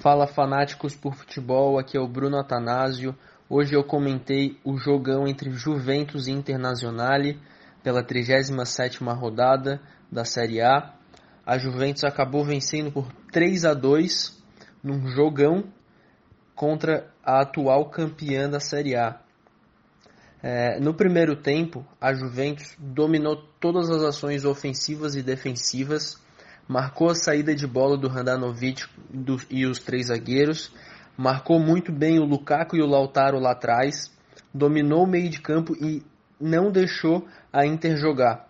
Fala fanáticos por futebol, aqui é o Bruno Atanásio. Hoje eu comentei o jogão entre Juventus e Internazionale pela 37ª rodada da Série A. A Juventus acabou vencendo por 3 a 2 num jogão contra a atual campeã da Série A. É, no primeiro tempo, a Juventus dominou todas as ações ofensivas e defensivas, marcou a saída de bola do Handanovic e os três zagueiros, marcou muito bem o Lukaku e o Lautaro lá atrás, dominou o meio de campo e não deixou a Inter jogar.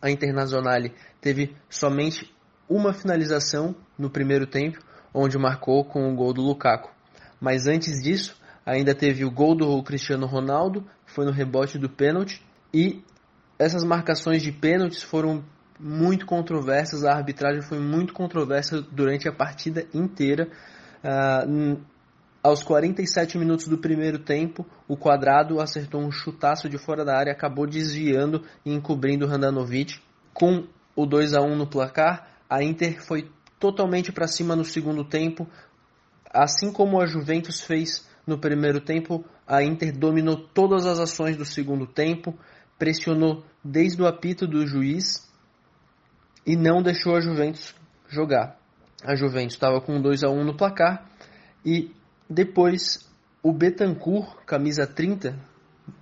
A Internazionale teve somente uma finalização no primeiro tempo, onde marcou com o gol do Lukaku. Mas antes disso, ainda teve o gol do Cristiano Ronaldo, foi no rebote do pênalti, e essas marcações de pênaltis foram muito controversas, a arbitragem foi muito controversa durante a partida inteira. Uh, aos 47 minutos do primeiro tempo, o quadrado acertou um chutaço de fora da área, acabou desviando e encobrindo o Handanovic. Com o 2 a 1 no placar, a Inter foi totalmente para cima no segundo tempo, assim como a Juventus fez no primeiro tempo, a Inter dominou todas as ações do segundo tempo, pressionou desde o apito do juiz e não deixou a Juventus jogar. A Juventus estava com 2 a 1 no placar e depois o Betancourt, camisa 30,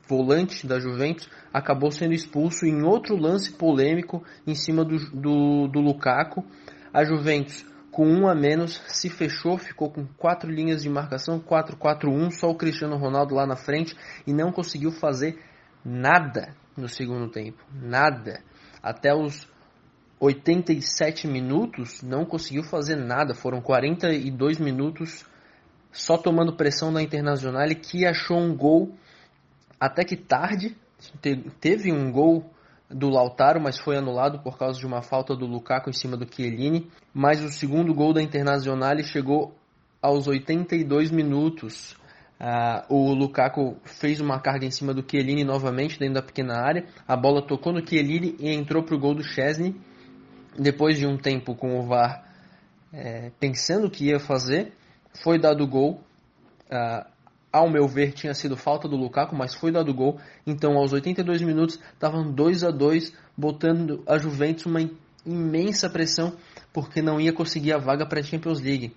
volante da Juventus, acabou sendo expulso em outro lance polêmico em cima do, do, do Lukaku. A Juventus com um a menos, se fechou, ficou com quatro linhas de marcação, 4-4-1, só o Cristiano Ronaldo lá na frente e não conseguiu fazer nada no segundo tempo, nada. Até os 87 minutos não conseguiu fazer nada, foram 42 minutos só tomando pressão da Internacional que achou um gol até que tarde, teve um gol do Lautaro, mas foi anulado por causa de uma falta do Lukaku em cima do Chiellini. Mas o segundo gol da Internazionale chegou aos 82 minutos. Uh, o Lukaku fez uma carga em cima do Chiellini novamente dentro da pequena área. A bola tocou no Chiellini e entrou para o gol do Chesney. Depois de um tempo com o VAR é, pensando o que ia fazer, foi dado o gol. Uh, ao meu ver, tinha sido falta do Lukaku, mas foi dado gol. Então, aos 82 minutos, estavam 2 a 2 botando a Juventus uma imensa pressão, porque não ia conseguir a vaga para a Champions League.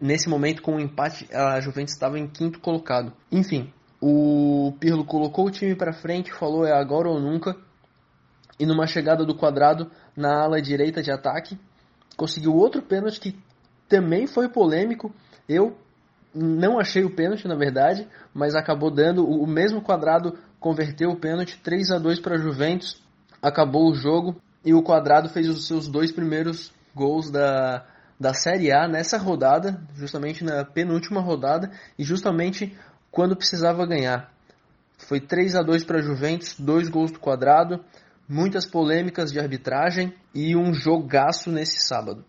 Nesse momento, com o empate, a Juventus estava em quinto colocado. Enfim, o Pirlo colocou o time para frente, falou é agora ou nunca. E numa chegada do quadrado na ala direita de ataque, conseguiu outro pênalti que também foi polêmico. Eu não achei o pênalti, na verdade, mas acabou dando. O mesmo quadrado converteu o pênalti 3 a 2 para a Juventus. Acabou o jogo e o quadrado fez os seus dois primeiros gols da, da Série A nessa rodada, justamente na penúltima rodada e justamente quando precisava ganhar. Foi 3 a 2 para a Juventus, dois gols do quadrado, muitas polêmicas de arbitragem e um jogaço nesse sábado.